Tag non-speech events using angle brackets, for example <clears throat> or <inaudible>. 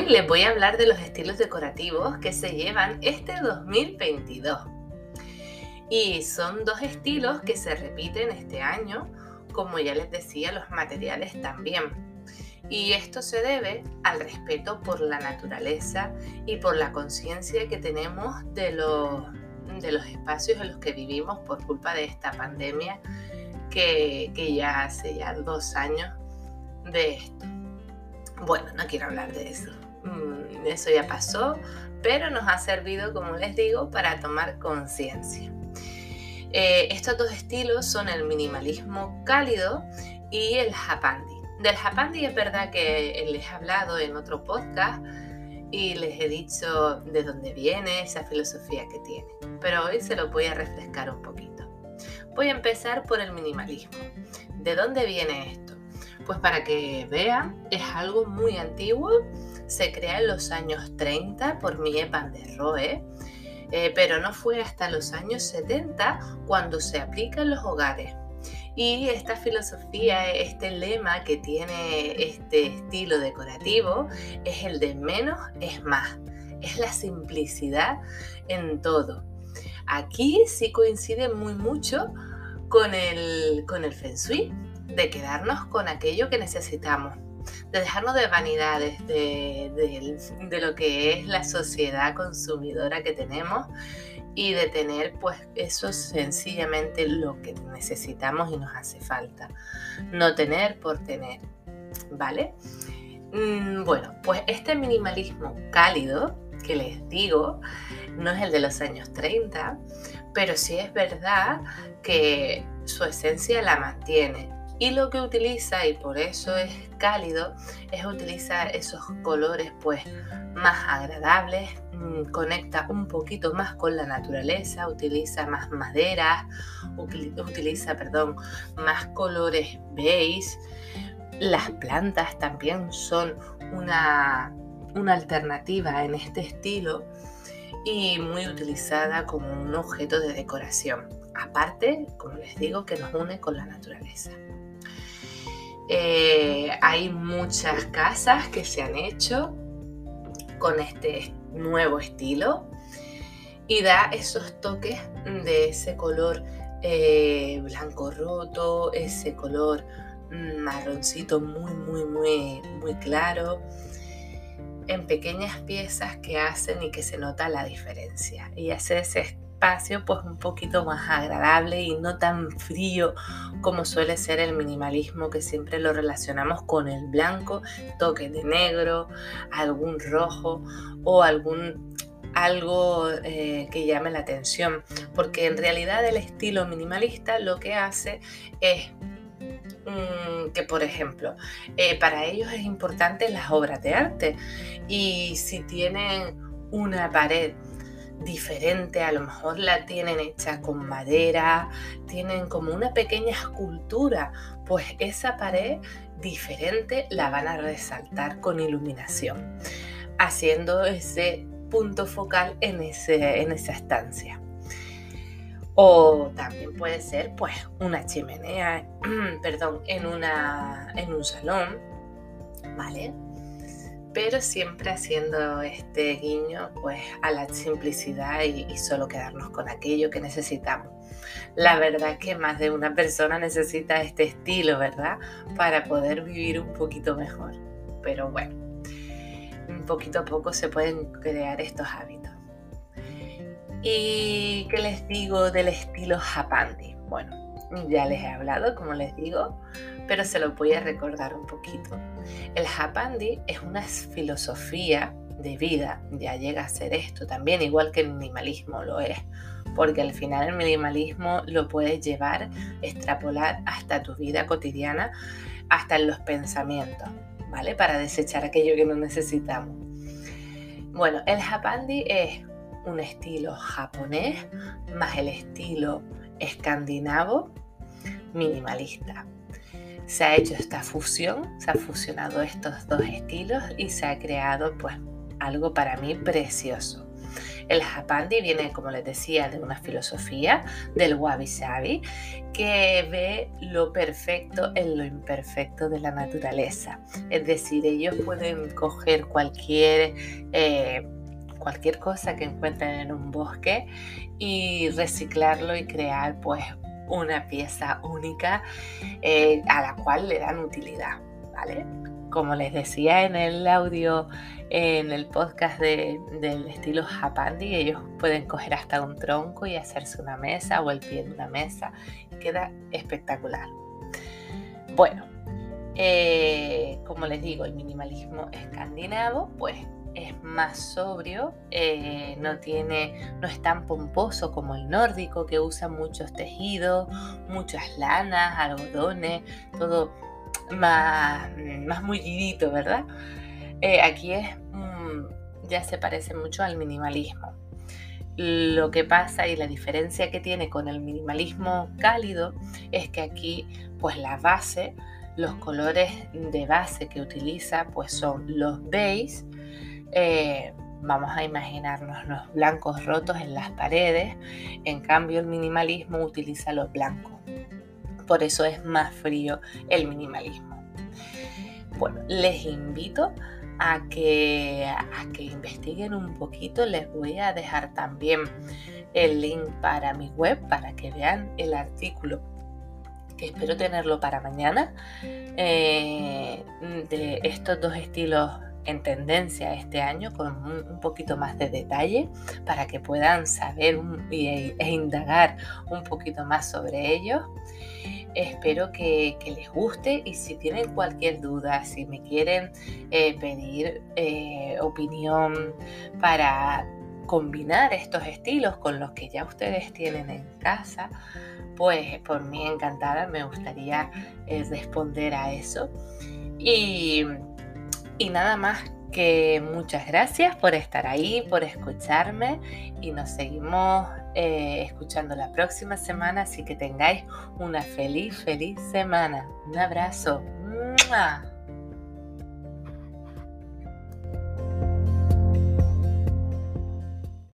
Hoy les voy a hablar de los estilos decorativos que se llevan este 2022. Y son dos estilos que se repiten este año, como ya les decía, los materiales también. Y esto se debe al respeto por la naturaleza y por la conciencia que tenemos de los, de los espacios en los que vivimos por culpa de esta pandemia que, que ya hace ya dos años de esto. Bueno, no quiero hablar de eso. Mm, eso ya pasó, pero nos ha servido, como les digo, para tomar conciencia. Eh, estos dos estilos son el minimalismo cálido y el japandi. Del japandi es verdad que les he hablado en otro podcast y les he dicho de dónde viene esa filosofía que tiene, pero hoy se lo voy a refrescar un poquito. Voy a empezar por el minimalismo. ¿De dónde viene esto? Pues para que vean, es algo muy antiguo, se crea en los años 30 por Mie van der Rohe, eh, pero no fue hasta los años 70 cuando se aplica en los hogares. Y esta filosofía, este lema que tiene este estilo decorativo es el de menos es más. Es la simplicidad en todo. Aquí sí coincide muy mucho con el, con el Feng Shui de quedarnos con aquello que necesitamos, de dejarnos de vanidades, de, lo que es la sociedad consumidora que tenemos y de tener pues eso sencillamente lo que necesitamos y nos hace falta. No tener por tener, ¿vale? Mm, bueno, pues este minimalismo cálido que les digo no es el de los años 30, pero sí es verdad que su esencia la mantiene y lo que utiliza, y por eso es cálido, es utilizar esos colores pues más agradables, mm, conecta un poquito más con la naturaleza, utiliza más maderas, utiliza, perdón, más colores beige. Las plantas también son una, una alternativa en este estilo y muy utilizada como un objeto de decoración. Aparte, como les digo, que nos une con la naturaleza. Eh, hay muchas casas que se han hecho con este nuevo estilo y da esos toques de ese color eh, blanco roto, ese color marroncito muy, muy, muy, muy claro en pequeñas piezas que hacen y que se nota la diferencia. Y hace ese pues un poquito más agradable y no tan frío como suele ser el minimalismo que siempre lo relacionamos con el blanco, toque de negro, algún rojo o algún algo eh, que llame la atención, porque en realidad el estilo minimalista lo que hace es mm, que, por ejemplo, eh, para ellos es importante las obras de arte. Y si tienen una pared diferente, a lo mejor la tienen hecha con madera, tienen como una pequeña escultura, pues esa pared diferente la van a resaltar con iluminación, haciendo ese punto focal en, ese, en esa estancia. O también puede ser pues una chimenea, <clears throat> perdón, en, una, en un salón, ¿vale? Pero siempre haciendo este guiño pues a la simplicidad y, solo quedarnos con aquello que necesitamos. La verdad que más de una persona necesita este estilo, ¿verdad? Para poder vivir un poquito mejor. Pero bueno, poquito a poco se pueden crear estos hábitos. ¿Y qué les digo del estilo Japandi? Bueno, ya les he hablado, como les digo, pero se lo voy a recordar un poquito. El Japandi es una filosofía de vida, ya llega a ser esto también, igual que el minimalismo lo es, porque al final el minimalismo lo puedes llevar, extrapolar hasta tu vida cotidiana, hasta en los pensamientos, ¿vale? Para desechar aquello que no necesitamos. Bueno, el Japandi es un estilo japonés más el estilo escandinavo minimalista. Se ha hecho esta fusión, se han fusionado estos dos estilos y se ha creado pues algo para mí precioso. El Japandi viene, como les decía, de una filosofía del Wabi Sabi que ve lo perfecto en lo imperfecto de la naturaleza. Es decir, ellos pueden coger cualquier... Eh, cualquier cosa que encuentren en un bosque y reciclarlo y crear pues una pieza única eh, a la cual le dan utilidad, ¿vale? Como les decía en el audio, en el podcast del estilo Japandi, ellos pueden coger hasta un tronco y hacerse una mesa o el pie de una mesa. queda espectacular. Bueno, eh, como les digo, el minimalismo escandinavo, pues es más sobrio, eh, no, tiene, no es tan pomposo como el nórdico que usa muchos tejidos, muchas lanas, algodones, todo más, más mullidito, ¿verdad? Eh, aquí es, mm, ya se parece mucho al minimalismo. Lo que pasa y la diferencia que tiene con el minimalismo cálido es que aquí pues la base, los colores de base que utiliza pues son los beige, eh, vamos a imaginarnos los blancos rotos en las paredes, en cambio el minimalismo utiliza los blancos. Por eso es más frío el minimalismo. Bueno, les invito a que, a que investiguen un poquito. Les voy a dejar también el link para mi web para que vean el artículo que espero tenerlo para mañana eh, de estos dos estilos en tendencia este año con un, poquito más de detalle para que puedan saber e, indagar un poquito más sobre ellos. Espero que, les guste y si tienen cualquier duda, si me quieren eh, pedir eh, opinión para combinar estos estilos con los que ya ustedes tienen en casa, pues por mí encantada me gustaría eh, responder a eso. Y y nada más que muchas gracias por estar ahí, por escucharme y nos seguimos eh, escuchando la próxima semana, así que tengáis una feliz, feliz semana. Un abrazo.